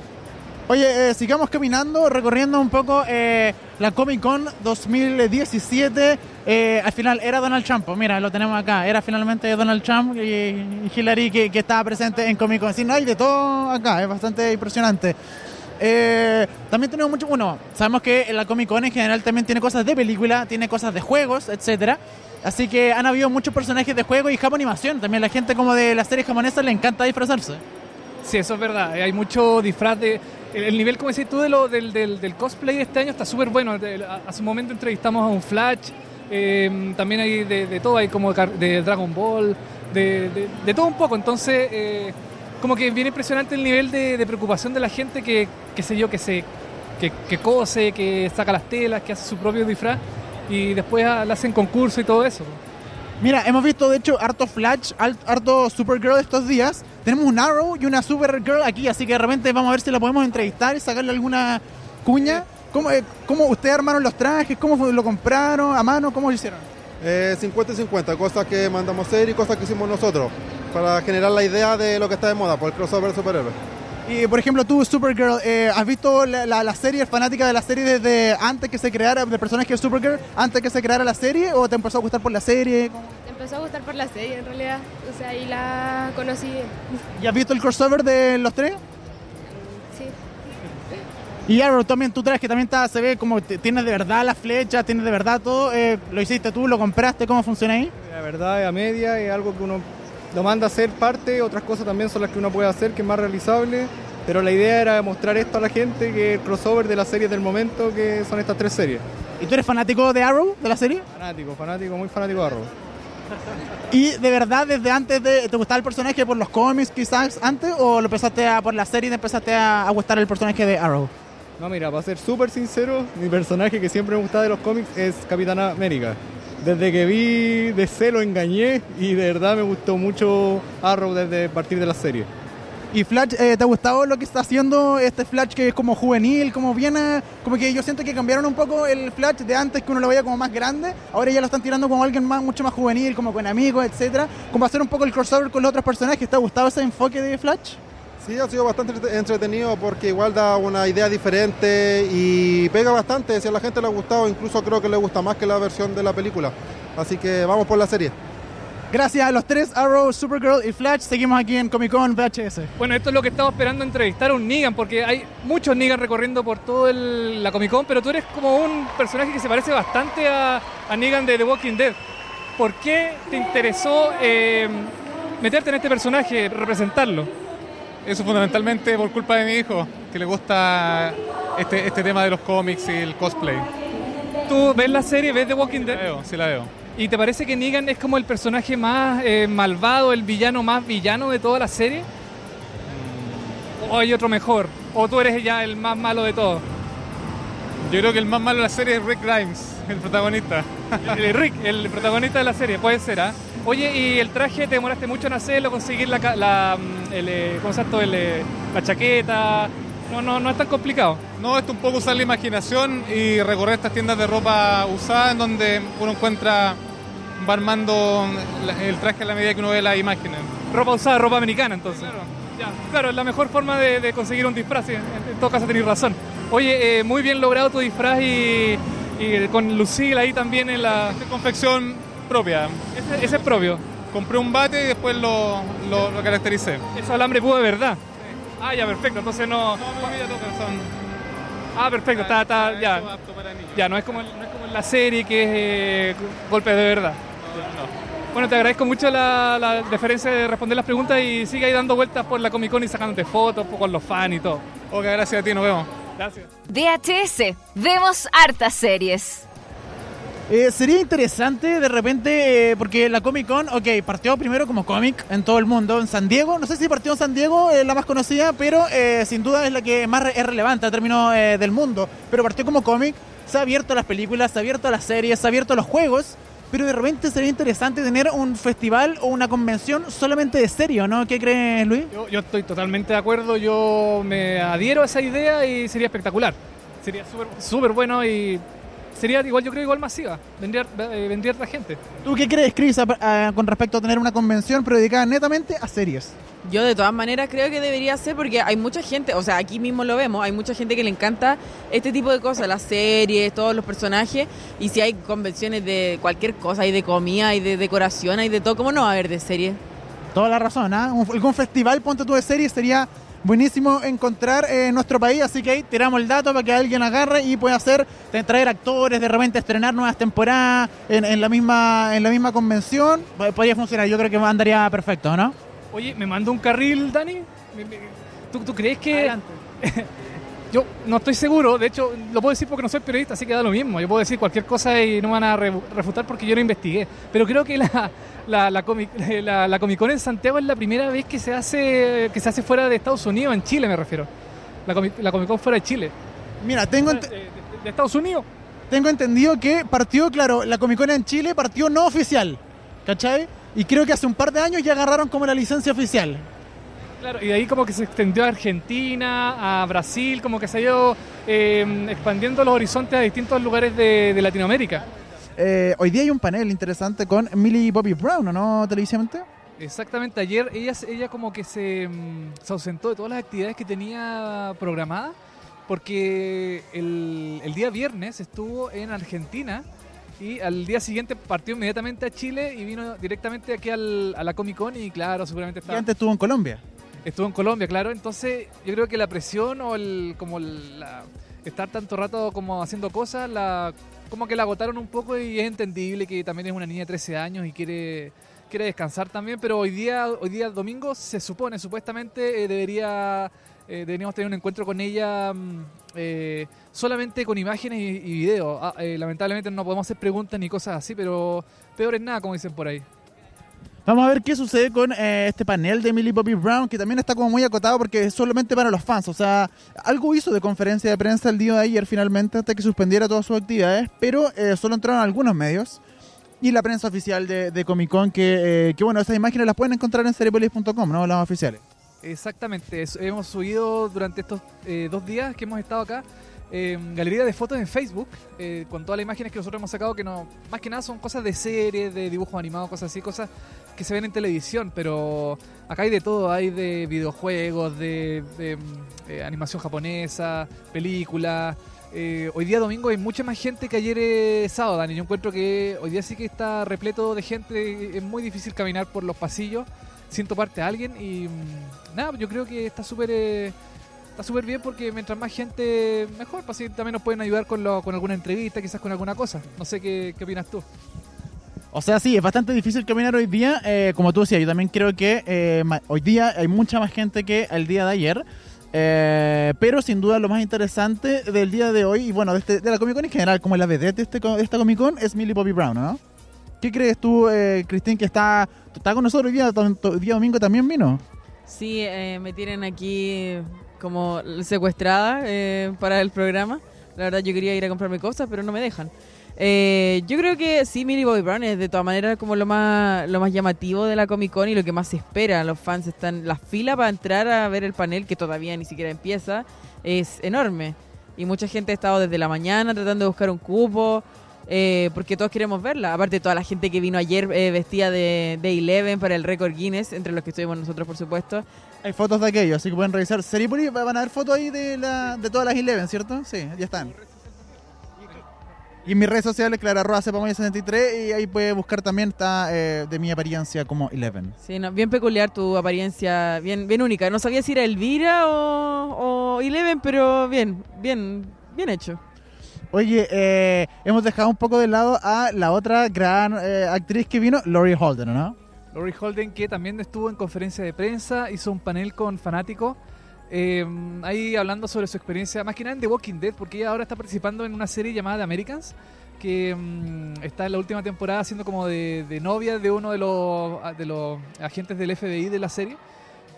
Oye, eh, sigamos caminando, recorriendo un poco eh, la Comic Con 2017. Eh, al final era Donald Trump, pues mira, lo tenemos acá. Era finalmente Donald Trump y, Hillary que, estaba presente en Comic Con. Sí, no hay de todo acá, es bastante impresionante. Eh, también tenemos mucho, bueno, sabemos que la Comic Con en general también tiene cosas de película, tiene cosas de juegos, etcétera. Así que han habido muchos personajes de juego y Japón animación. También la gente como de las series japonesas le encanta disfrazarse. Sí, eso es verdad. Hay mucho disfraz de. El, el nivel, como decís tú, de lo, del, del, cosplay de este año está súper bueno. Hace un momento entrevistamos a un Flash. eh, también hay de, todo, hay como de, Dragon Ball, de, de- todo un poco. Entonces, eh, como que viene impresionante el nivel de, preocupación de la gente que, qué sé yo, que se que, cose, que saca las telas, que hace su propio disfraz y después le hacen concurso y todo eso. Mira, hemos visto de hecho harto Flash, harto Supergirl estos días. Tenemos un Arrow y una Supergirl aquí, así que de repente vamos a ver si la podemos entrevistar y sacarle alguna cuña. ¿Cómo, eh, cómo ustedes armaron los trajes? ¿Cómo lo compraron? ¿A mano? ¿Cómo lo hicieron? Eh, 50 y 50, cosas que mandamos hacer y cosas que hicimos nosotros, para generar la idea de lo que está de moda, por el crossover de superhéroes. Y por ejemplo, tú, Supergirl, eh, ¿has visto la, la, la serie, fanática de la serie desde antes que se creara, del personaje de Supergirl, antes que se creara la serie? ¿O te empezó a gustar por la serie? ¿Cómo? Me empezó a gustar por la serie en realidad. O sea, ahí la conocí. ¿Y has visto el crossover de los tres? Sí. Y Arrow también, tú traes que también está, se ve como tienes de verdad las flechas, tienes de verdad todo. eh, ¿Lo hiciste tú? ¿Lo compraste? ¿Cómo funciona ahí? La verdad es a media, es algo que uno lo manda a hacer parte, otras cosas también son las que uno puede hacer, que es más realizable. Pero la idea era mostrar esto a la gente, que el crossover de las series del momento, que son estas tres series. ¿Y tú eres fanático de Arrow, de la serie? Fanático, fanático, muy fanático de Arrow. ¿Y de verdad desde antes de, te gustaba el personaje por los cómics quizás antes o lo empezaste a, por la serie y te empezaste a, a gustar el personaje de Arrow? No, mira, para ser súper sincero, mi personaje que siempre me gustaba de los cómics es Capitana América. Desde que vi DC lo engañé y de verdad me gustó mucho Arrow desde partir de la serie. ¿Y Flash, eh, te ha gustado lo que está haciendo este Flash que es como juvenil, como viene? Como que yo siento que cambiaron un poco el Flash de antes que uno lo veía como más grande, ahora ya lo están tirando como alguien más, mucho más juvenil, como con amigos, etcétera. Como hacer un poco el crossover con los otros personajes. ¿Te ha gustado ese enfoque de Flash? Sí, ha sido bastante entre- entretenido porque igual da una idea diferente y pega bastante. Si a la gente le ha gustado, incluso creo que le gusta más que la versión de la película. Así que vamos por la serie. Gracias a los tres, Arrow, Supergirl y Flash. Seguimos aquí en Comic Con VHS. Bueno, esto es lo que estamos esperando entrevistar a un Negan, porque hay muchos Negan recorriendo por toda la Comic Con, pero tú eres como un personaje que se parece bastante a, a Negan de The Walking Dead. ¿Por qué te interesó eh, meterte en este personaje, representarlo? Eso fundamentalmente por culpa de mi hijo, que le gusta este, este tema de los cómics y el cosplay. ¿Tú ves la serie, ves The Walking Dead? La veo, sí la veo. ¿Y te parece que Negan es como el personaje más eh, malvado, el villano más villano de toda la serie? ¿O hay otro mejor? ¿O tú eres ya el más malo de todos? Yo creo que el más malo de la serie es Rick Grimes, el protagonista. El Rick, el protagonista de la serie, puede ser, ¿ah? Oye, ¿y el traje te demoraste mucho en hacerlo, conseguir la, la, mm, el, eh, ¿cómo se llama esto? El, eh, la chaqueta? No, no, no es tan complicado. No, esto un poco usar la imaginación y recorrer estas tiendas de ropa usada en donde uno encuentra, va armando el traje a la medida que uno ve las imágenes. Ropa usada, ropa americana, entonces. Claro, ya, claro es la mejor forma de, de conseguir un disfraz, en, en todo caso tenéis razón. Oye, eh, muy bien logrado tu disfraz y, y con Lucille ahí también en la... Esta confección propia. Ese, ese es propio. Compré un bate y después lo, lo, lo caractericé. Es alambre púa de verdad. Ah, ya, perfecto. Entonces no... Ah, perfecto. Está, está, ya. Ya, no es como, no es como en la serie que es eh, golpes de verdad. Bueno, te agradezco mucho la, la deferencia de responder las preguntas y sigue ahí dando vueltas por la Comic Con y sacándote fotos con los fans y todo. Ok, gracias a ti, nos vemos. Gracias. VHS, vemos hartas series. Eh, sería interesante de repente, eh, porque la Comic Con, ok, partió primero como cómic en todo el mundo, en San Diego, no sé si partió en San Diego, eh, la más conocida, pero eh, sin duda es la que más re- es relevante a términos eh, del mundo, pero partió como cómic, se ha abierto a las películas, se ha abierto a las series, se ha abierto a los juegos, pero de repente sería interesante tener un festival o una convención solamente de serio, ¿no? ¿Qué crees, Luis? Yo, yo estoy totalmente de acuerdo, yo me adhiero a esa idea y sería espectacular. Sería súper bueno y sería igual, yo creo, igual masiva. Vendría, eh, vendría harta gente. ¿Tú qué crees, Chris, a- a- con respecto a tener una convención pero dedicada netamente a series? Yo de todas maneras creo que debería ser porque hay mucha gente, o sea, aquí mismo lo vemos, hay mucha gente que le encanta este tipo de cosas, las series, todos los personajes, y si hay convenciones de cualquier cosa, hay de comida, hay de decoración, hay de todo, ¿cómo no va a haber de series? Toda la razón, ¿ah? Algún festival, ponte tú de series, sería buenísimo encontrar eh, en nuestro país, así que ahí tiramos el dato para que alguien agarre y pueda hacer, traer actores, de repente estrenar nuevas temporadas en, en la misma en la misma convención, Po- podría funcionar, yo creo que andaría perfecto, ¿no? Oye, ¿me manda un carril, Dani? ¿Tú, tú crees que...? [LAUGHS] Yo no estoy seguro, de hecho, lo puedo decir porque no soy periodista, así que da lo mismo. Yo puedo decir cualquier cosa y no me van a re- refutar porque yo no investigué. Pero creo que la, la, la, Comic, [LAUGHS] la, la Comic Con en Santiago es la primera vez que se hace que se hace fuera de Estados Unidos, en Chile me refiero. La, Comic- la Comic Con fuera de Chile. Mira, tengo de, de- de Estados Unidos. Tengo entendido que partió, claro, la Comic Con en Chile partió no oficial, ¿cachai? Y creo que hace un par de años ya agarraron como la licencia oficial. Claro, y de ahí como que se extendió a Argentina, a Brasil, como que se ha ido eh, expandiendo los horizontes a distintos lugares de, de Latinoamérica. Eh, hoy día hay un panel interesante con Millie Bobby Brown, ¿o ¿no? Televisivamente. Exactamente, ayer ella, ella como que se, mm, se ausentó de todas las actividades que tenía programadas porque el, el día viernes estuvo en Argentina y al día siguiente partió inmediatamente a Chile y vino directamente aquí al- a la Comic Con y claro, seguramente Y antes estuvo en Colombia. Estuvo en Colombia, claro. Entonces, yo creo que la presión o el como la- estar tanto rato como haciendo cosas, la como que la agotaron un poco y es entendible que también es una niña de 13 años y quiere quiere descansar también, pero hoy día hoy día domingo se supone supuestamente eh, debería eh, deberíamos tener un encuentro con ella mm, eh, solamente con imágenes y, y videos. Ah, eh, lamentablemente no podemos hacer preguntas ni cosas así, pero peor es nada, como dicen por ahí. Vamos a ver qué sucede con eh, este panel de Millie Bobby Brown, que también está como muy acotado porque es solamente para los fans. O sea, algo hizo de conferencia de prensa el día de ayer finalmente hasta que suspendiera todas sus actividades, pero eh, solo entraron algunos medios. Y la prensa oficial de, de Comic Con, que, eh, que bueno, esas imágenes las pueden encontrar en seriepolis.com, ¿no? Las oficiales. Exactamente, hemos subido durante estos eh, dos días que hemos estado acá eh, galería de fotos en Facebook eh, con todas las imágenes que nosotros hemos sacado que no más que nada son cosas de series, de dibujos animados, cosas así, cosas que se ven en televisión, pero acá hay de todo, hay de videojuegos, de, de, mm, eh, animación japonesa, películas. Eh, hoy día domingo hay mucha más gente que ayer sábado, Dani. Yo encuentro que hoy día sí que está repleto de gente, es muy difícil caminar por los pasillos sin toparte a alguien y mm, nada, yo creo que está súper está súper bien porque mientras más gente mejor, para así también nos pueden ayudar con, lo- con alguna entrevista, quizás con alguna cosa. No sé qué, qué opinas tú. O sea, sí, es bastante difícil caminar hoy día. eh, como tú decías, yo también creo que eh, hoy día hay mucha más gente que el día de ayer. eh, pero sin duda lo más interesante del día de hoy, y bueno, de, este- de la Comic Con en general, como la vedette de, este, de esta Comic Con, es Millie Bobby Brown, ¿no? ¿Qué crees tú, eh, Cristín, que está, está con nosotros hoy día, to- día domingo también vino? Sí, eh, me tienen aquí como secuestrada eh, para el programa. La verdad yo quería ir a comprarme cosas, pero no me dejan. Eh, yo creo que sí, Millie Bobby Brown es de todas maneras como lo más lo más llamativo de la Comic Con y lo que más se espera. Los fans están la fila para entrar a ver el panel que todavía ni siquiera empieza es enorme y mucha gente ha estado desde la mañana tratando de buscar un cupo eh, porque todos queremos verla. Aparte toda la gente que vino ayer eh, vestida de, de Eleven para el récord Guinness, entre los que estuvimos nosotros por supuesto. Hay fotos de aquello, así que pueden revisar. Seripoli van a ver fotos ahí de, la, de todas las Eleven, ¿cierto? Sí, ya están. Y en mis redes sociales, claro, arroba cepamoya63, y ahí puede buscar también, está eh, de mi apariencia como Eleven. Sí, no, bien peculiar tu apariencia, bien, bien única. No sabía si era Elvira o, o Eleven, pero bien, bien, bien hecho. Oye, eh, hemos dejado un poco de lado a la otra gran eh, actriz que vino, Laurie Holden, ¿no? Laurie Holden, que también estuvo en conferencia de prensa, hizo un panel con fanáticos, eh, ahí hablando sobre su experiencia, más que nada en The Walking Dead, porque ella ahora está participando en una serie llamada The Americans, que mm, está en la última temporada haciendo como de, novia de uno de los, de los agentes del FBI de la serie.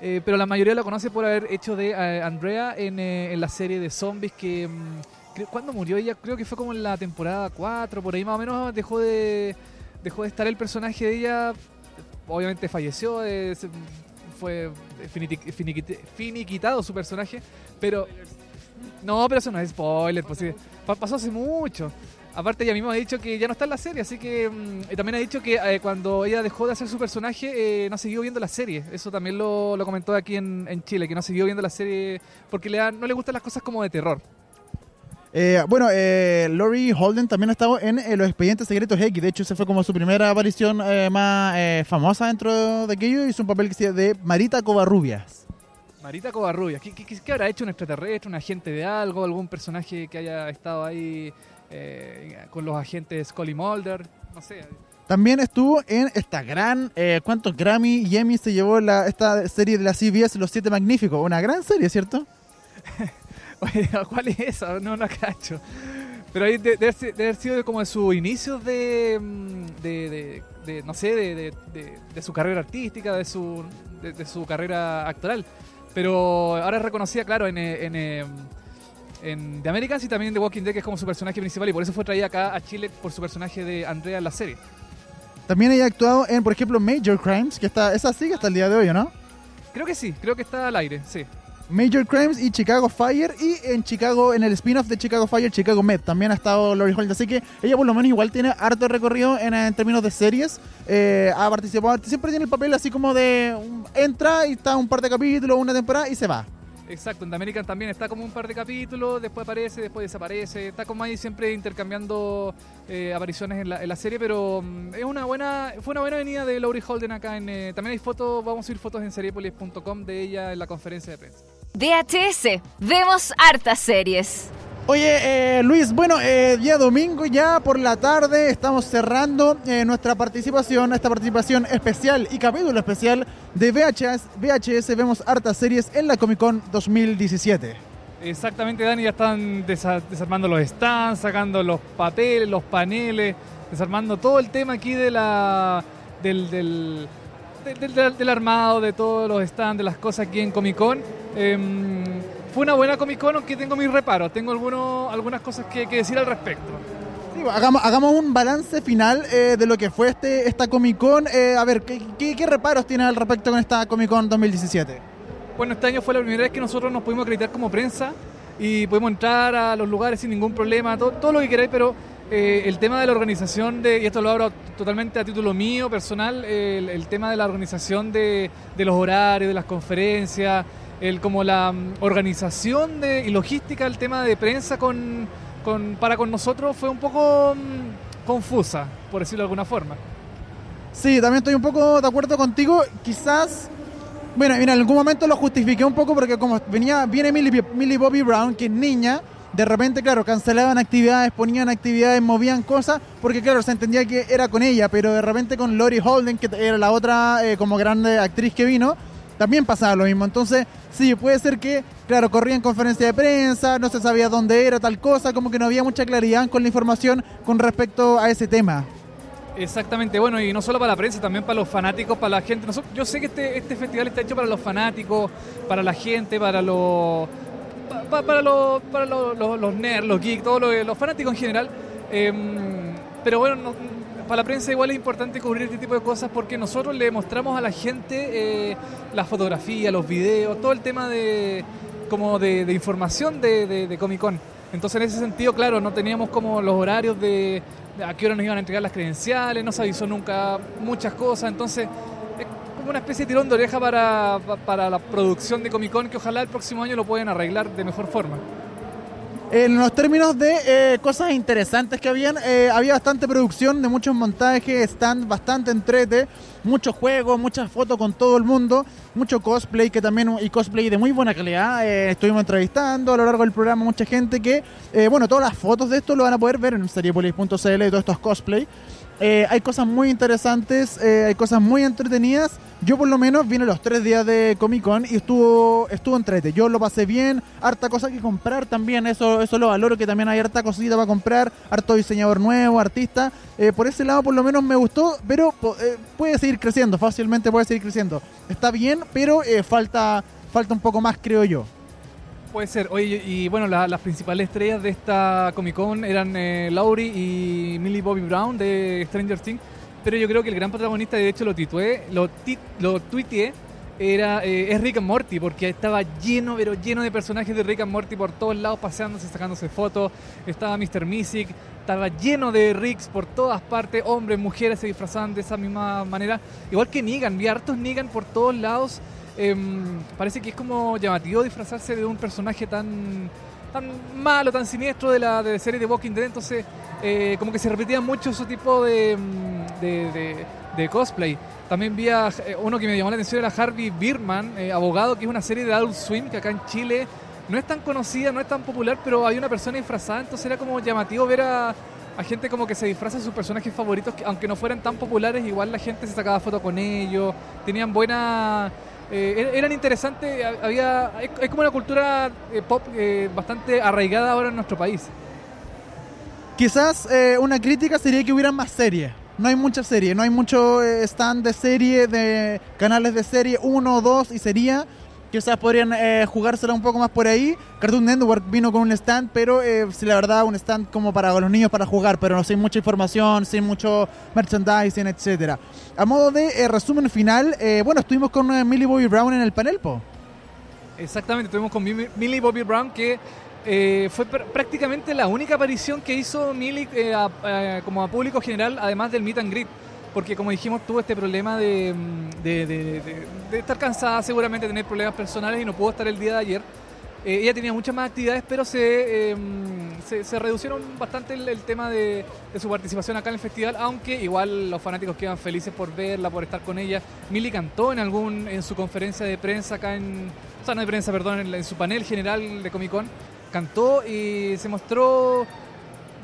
Eh, pero la mayoría la conoce por haber hecho de eh, Andrea en, en la serie de zombies que... mm, creo- ¿Cuándo murió ella? Creo que fue como en la temporada 4, por ahí más o menos dejó de, dejó de estar el personaje de ella obviamente falleció, eh, fue finiquitado su personaje, pero no, pero eso no es spoiler, pues sí, pa- pasó hace mucho. Aparte ella misma ha dicho que ya no está en la serie, así que mm, también ha dicho que eh, cuando ella dejó de hacer su personaje eh, no siguió viendo la serie. Eso también lo, comentó aquí en, Chile, que no siguió viendo la serie porque le no le gustan las cosas como de terror. Eh, bueno, eh, Lori Holden también ha estado en eh, Los Expedientes Secretos X. De hecho, esa fue como su primera aparición eh, más eh, famosa dentro de aquello. Hizo un papel que se de Marita Covarrubias. Marita Covarrubias, ¿qué, qué, qué- qué habrá hecho un extraterrestre, un agente de algo, algún personaje que haya estado ahí con los agentes Scully Mulder? No sé. También estuvo en esta gran. Eh, ¿Cuántos Grammy y Emmy se llevó la, esta serie de la CBS, Los Siete Magníficos? Una gran serie, ¿cierto? [LAUGHS] Oye, [LAUGHS] ¿cuál es esa? No la cacho. Pero ahí de- debe, debe haber sido como de sus inicios de, mm, de, de- de, no sé, de, de- de- de su carrera artística, de su, de, de su carrera actoral. Pero ahora es reconocida, claro, en, eh, en, eh, en The Americans y también en The Walking Dead, que es como su personaje principal, y por eso fue traída acá a Chile por su personaje de Andrea en la serie. También ella ha actuado en, por ejemplo, Major Crimes, que está, esa sigue hasta el día de hoy, ¿o ¿no? Creo que sí, creo que está al aire, sí. Major Crimes y Chicago Fire y en Chicago, en el spin-off de Chicago Fire, Chicago Med, también ha estado Lori Holden, así que ella por lo menos igual tiene harto recorrido en, términos de series, Eh, ha participado, siempre tiene el papel así como de entra y está un par de capítulos, una temporada y se va. Exacto, en The American también está como un par de capítulos, después aparece, después desaparece, está como ahí siempre intercambiando eh, apariciones en la, en la serie, pero mm, es una buena, fue una buena venida de Laurie Holden acá en, eh, también hay fotos, vamos a subir fotos en seriepolis.com de ella en la conferencia de prensa. VHS, vemos hartas series. Oye, eh, Luis, bueno, eh, día domingo ya por la tarde estamos cerrando eh, nuestra participación, esta participación especial y capítulo especial de VHS, VHS Vemos Hartas Series en la Comic Con 2017. Exactamente, Dani, ya están desa- desarmando los stands, sacando los papeles, los paneles, desarmando todo el tema aquí de la del, del, del, del- del armado, de todos los stands, de las cosas aquí en Comic Con. Em, fue una buena Comic Con, aunque tengo mis reparos, tengo algunos, algunas cosas que, que decir al respecto. Sí, hagamos, hagamos un balance final eh, de lo que fue este, esta Comic Con. Eh, a ver, ¿qué, qué, qué reparos tiene al respecto con esta Comic Con 2017? Bueno, este año fue la primera vez que nosotros nos pudimos acreditar como prensa y pudimos entrar a los lugares sin ningún problema, todo, todo lo que queráis, pero eh, el tema de la organización, de, y esto lo hablo totalmente a título mío, personal, el, el tema de la organización de, de los horarios, de las conferencias, el, como la mm, organización de, y logística del tema de prensa con, con- para con nosotros fue un poco mm, confusa, por decirlo de alguna forma. Sí, también estoy un poco de acuerdo contigo. Quizás, bueno, mira, en algún momento lo justifiqué un poco porque como venía, viene Millie, Millie Bobby Brown, que es niña, de repente, claro, cancelaban actividades, ponían actividades, movían cosas, porque claro, se entendía que era con ella, pero de repente con Lori Holden, que era la otra eh, como grande actriz que vino, también pasaba lo mismo. Entonces, sí, puede ser que, claro, corrían conferencia de prensa, no se sabía dónde era tal cosa, como que no había mucha claridad con la información con respecto a ese tema. Exactamente, bueno, y no solo para la prensa, también para los fanáticos, para la gente. Yo sé que este, este festival está hecho para los fanáticos, para la gente, para los pa- pa- para los para los, los, nerds, los geeks, todos los, fanáticos en general. Em, pero bueno, no- para la prensa igual es importante cubrir este tipo de cosas porque nosotros le mostramos a la gente eh, la fotografía, los videos, todo el tema de como de, información de, de- de Comic Con. Entonces en ese sentido, claro, no teníamos como los horarios de, a qué hora nos iban a entregar las credenciales, no se avisó nunca muchas cosas, entonces es como una especie de tirón de oreja para, pa- para la producción de Comic Con que ojalá el próximo año lo puedan arreglar de mejor forma. En los términos de eh, cosas interesantes que habían, eh, había bastante producción de muchos montajes, stand bastante entrete, muchos juegos, muchas fotos con todo el mundo, mucho cosplay que también y cosplay de muy buena calidad. Eh, estuvimos entrevistando a lo largo del programa mucha gente que, eh, bueno, todas las fotos de esto lo van a poder ver en seriepolis.cl de todos estos cosplay. Eh, hay cosas muy interesantes, eh, hay cosas muy entretenidas. Yo por lo menos vine los tres días de Comic Con y estuvo estuvo entrete. Yo lo pasé bien, harta cosa que comprar también, eso eso lo valoro que también hay harta cosita para comprar, harto diseñador nuevo, artista. Eh, por ese lado por lo menos me gustó, pero puede seguir creciendo, fácilmente puede seguir creciendo. Está bien, pero falta falta un poco más creo yo. Puede ser. Oye, y bueno, la- las principales estrellas de esta Comic Con eran eh, Laurie y Millie Bobby Brown de Stranger Things. Pero yo creo que el gran protagonista, de hecho lo titué, lo, ti- lo tuiteé, era eh, es Rick and Morty, porque estaba lleno, pero lleno de personajes de Rick and Morty por todos lados, paseándose, sacándose fotos. Estaba Mr. Mystic, estaba lleno de Ricks por todas partes, hombres, mujeres se disfrazaban de esa misma manera. Igual que Negan, vi hartos Negan por todos lados. Em, parece que es como llamativo disfrazarse de un personaje tan tan malo, tan siniestro de la de serie de Walking Dead, entonces eh, como que se repetía mucho ese tipo de, mm, de, cosplay. También vi a eh, uno que me llamó la atención era Harvey Birman, eh, abogado, que es una serie de Adult Swim que acá en Chile no es tan conocida, no es tan popular, pero hay una persona disfrazada, entonces era como llamativo ver a, a gente como que se disfraza de sus personajes favoritos, que aunque no fueran tan populares, igual la gente se sacaba fotos con ellos, tenían buena... eh, er- eran interesantes, ha- había, es, como una cultura eh, pop eh, bastante arraigada ahora en nuestro país. Quizás una crítica sería que hubiera más series. No hay mucha serie, no hay mucho stand de serie, de canales de serie, uno o dos y sería. Quizás podrían eh, jugársela un poco más por ahí. Cartoon Network vino con un stand, pero eh, la verdad, un stand como para los niños para jugar, pero sin mucha información, sin mucho merchandising, etcétera. A modo de eh, resumen final, eh, bueno, estuvimos con eh, Millie Bobby Brown en el panel, po. Exactamente, estuvimos con Millie Bobby Brown, que fue pr- prácticamente la única aparición que hizo Millie como a público general, además del meet and greet. Porque como dijimos, tuvo este problema de, mm, de- estar cansada, seguramente tener problemas personales y no pudo estar el día de ayer. Eh, ella tenía muchas más actividades, pero se, eh, se, se reducieron bastante el, tema de, su participación acá en el festival, aunque igual los fanáticos quedan felices por verla, por estar con ella. Millie cantó en algún en su conferencia de prensa acá en, o sea, no de prensa, perdón, en, en su panel general de Comic Con, cantó y se mostró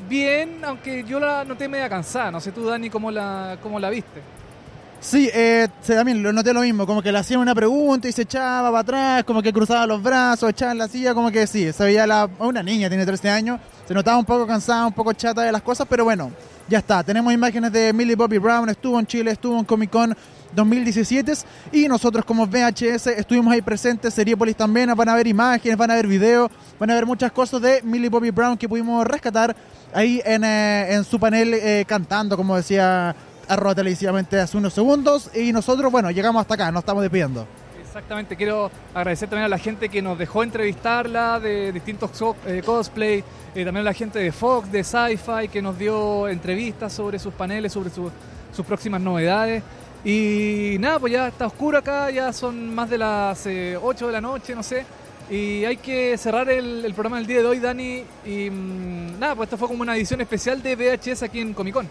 bien, aunque yo la noté media cansada. No sé tú, Dani, cómo la, cómo la viste. Sí, eh, también lo noté lo mismo, como que le hacían una pregunta y se echaba para atrás, como que cruzaba los brazos, echaba en la silla, como que sí, se veía la, una niña, tiene 13 años, se notaba un poco cansada, un poco chata de las cosas, pero bueno, ya está, tenemos imágenes de Millie Bobby Brown, estuvo en Chile, estuvo en Comic Con 2017 y nosotros como VHS estuvimos ahí presentes, Seriepolis también, van a ver imágenes, van a ver videos, van a ver muchas cosas de Millie Bobby Brown que pudimos rescatar ahí en, eh, en su panel eh, cantando, como decía arroba televisivamente hace unos segundos y nosotros, bueno, llegamos hasta acá, nos estamos despidiendo. Exactamente, quiero agradecer también a la gente que nos dejó entrevistarla de distintos eh, cosplay, eh, también a la gente de Fox, de Sci-Fi, que nos dio entrevistas sobre sus paneles, sobre su- sus próximas novedades. Y nada, pues ya está oscuro acá, ya son más de las eh, 8 de la noche, no sé. Y hay que cerrar el, programa del día de hoy, Dani. Y mm, nada, pues esto fue como una edición especial de VHS aquí en Comic Con.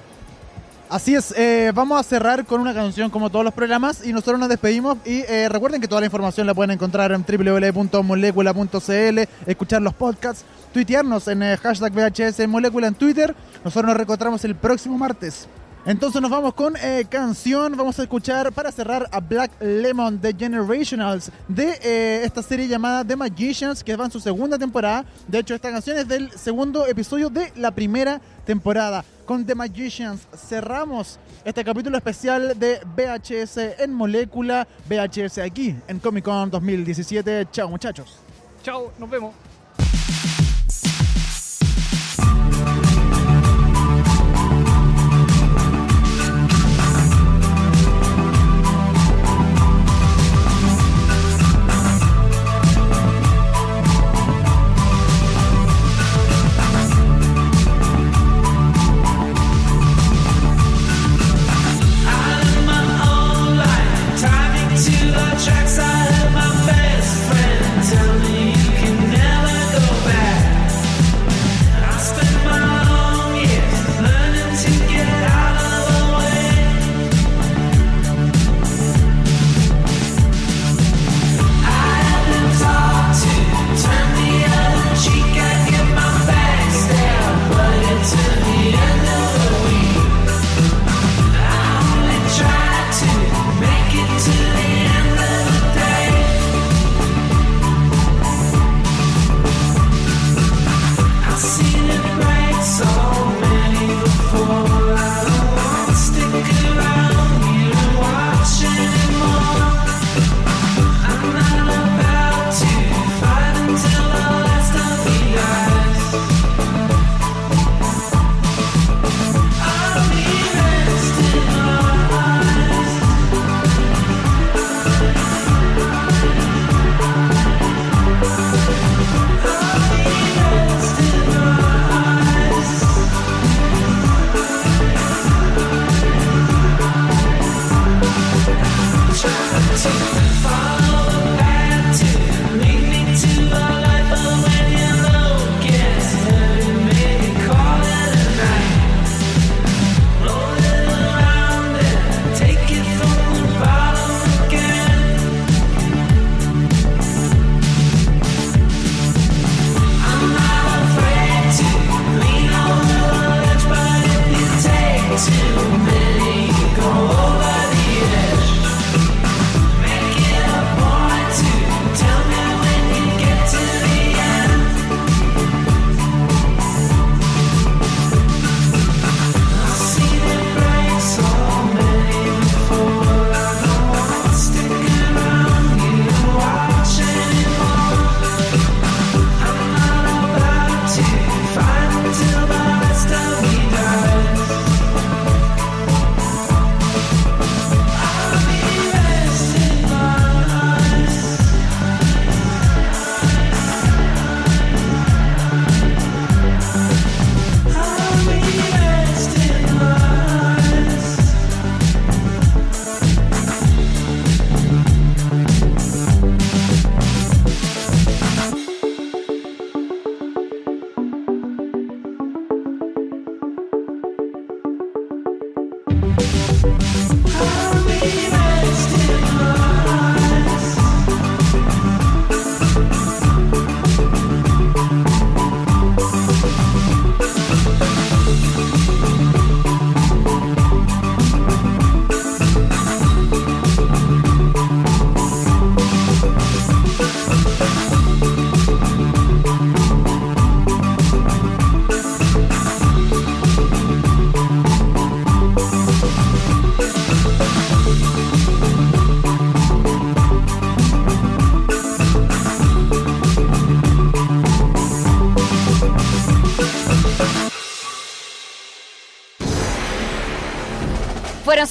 Así es, eh, vamos a cerrar con una canción como todos los programas y nosotros nos despedimos y eh, recuerden que toda la información la pueden encontrar en www.molecula.cl, escuchar los podcasts, tuitearnos en eh, hashtag VHS Molecula en Twitter. Nosotros nos reencontramos el próximo martes. Entonces nos vamos con eh, canción, vamos a escuchar para cerrar a Black Lemon de Generationals de eh, esta serie llamada The Magicians que va en su segunda temporada. De hecho esta canción es del segundo episodio de la primera temporada. Con The Magicians cerramos este capítulo especial de VHS en molécula, VHS aquí en Comic Con 2017. Chao muchachos. Chao, nos vemos.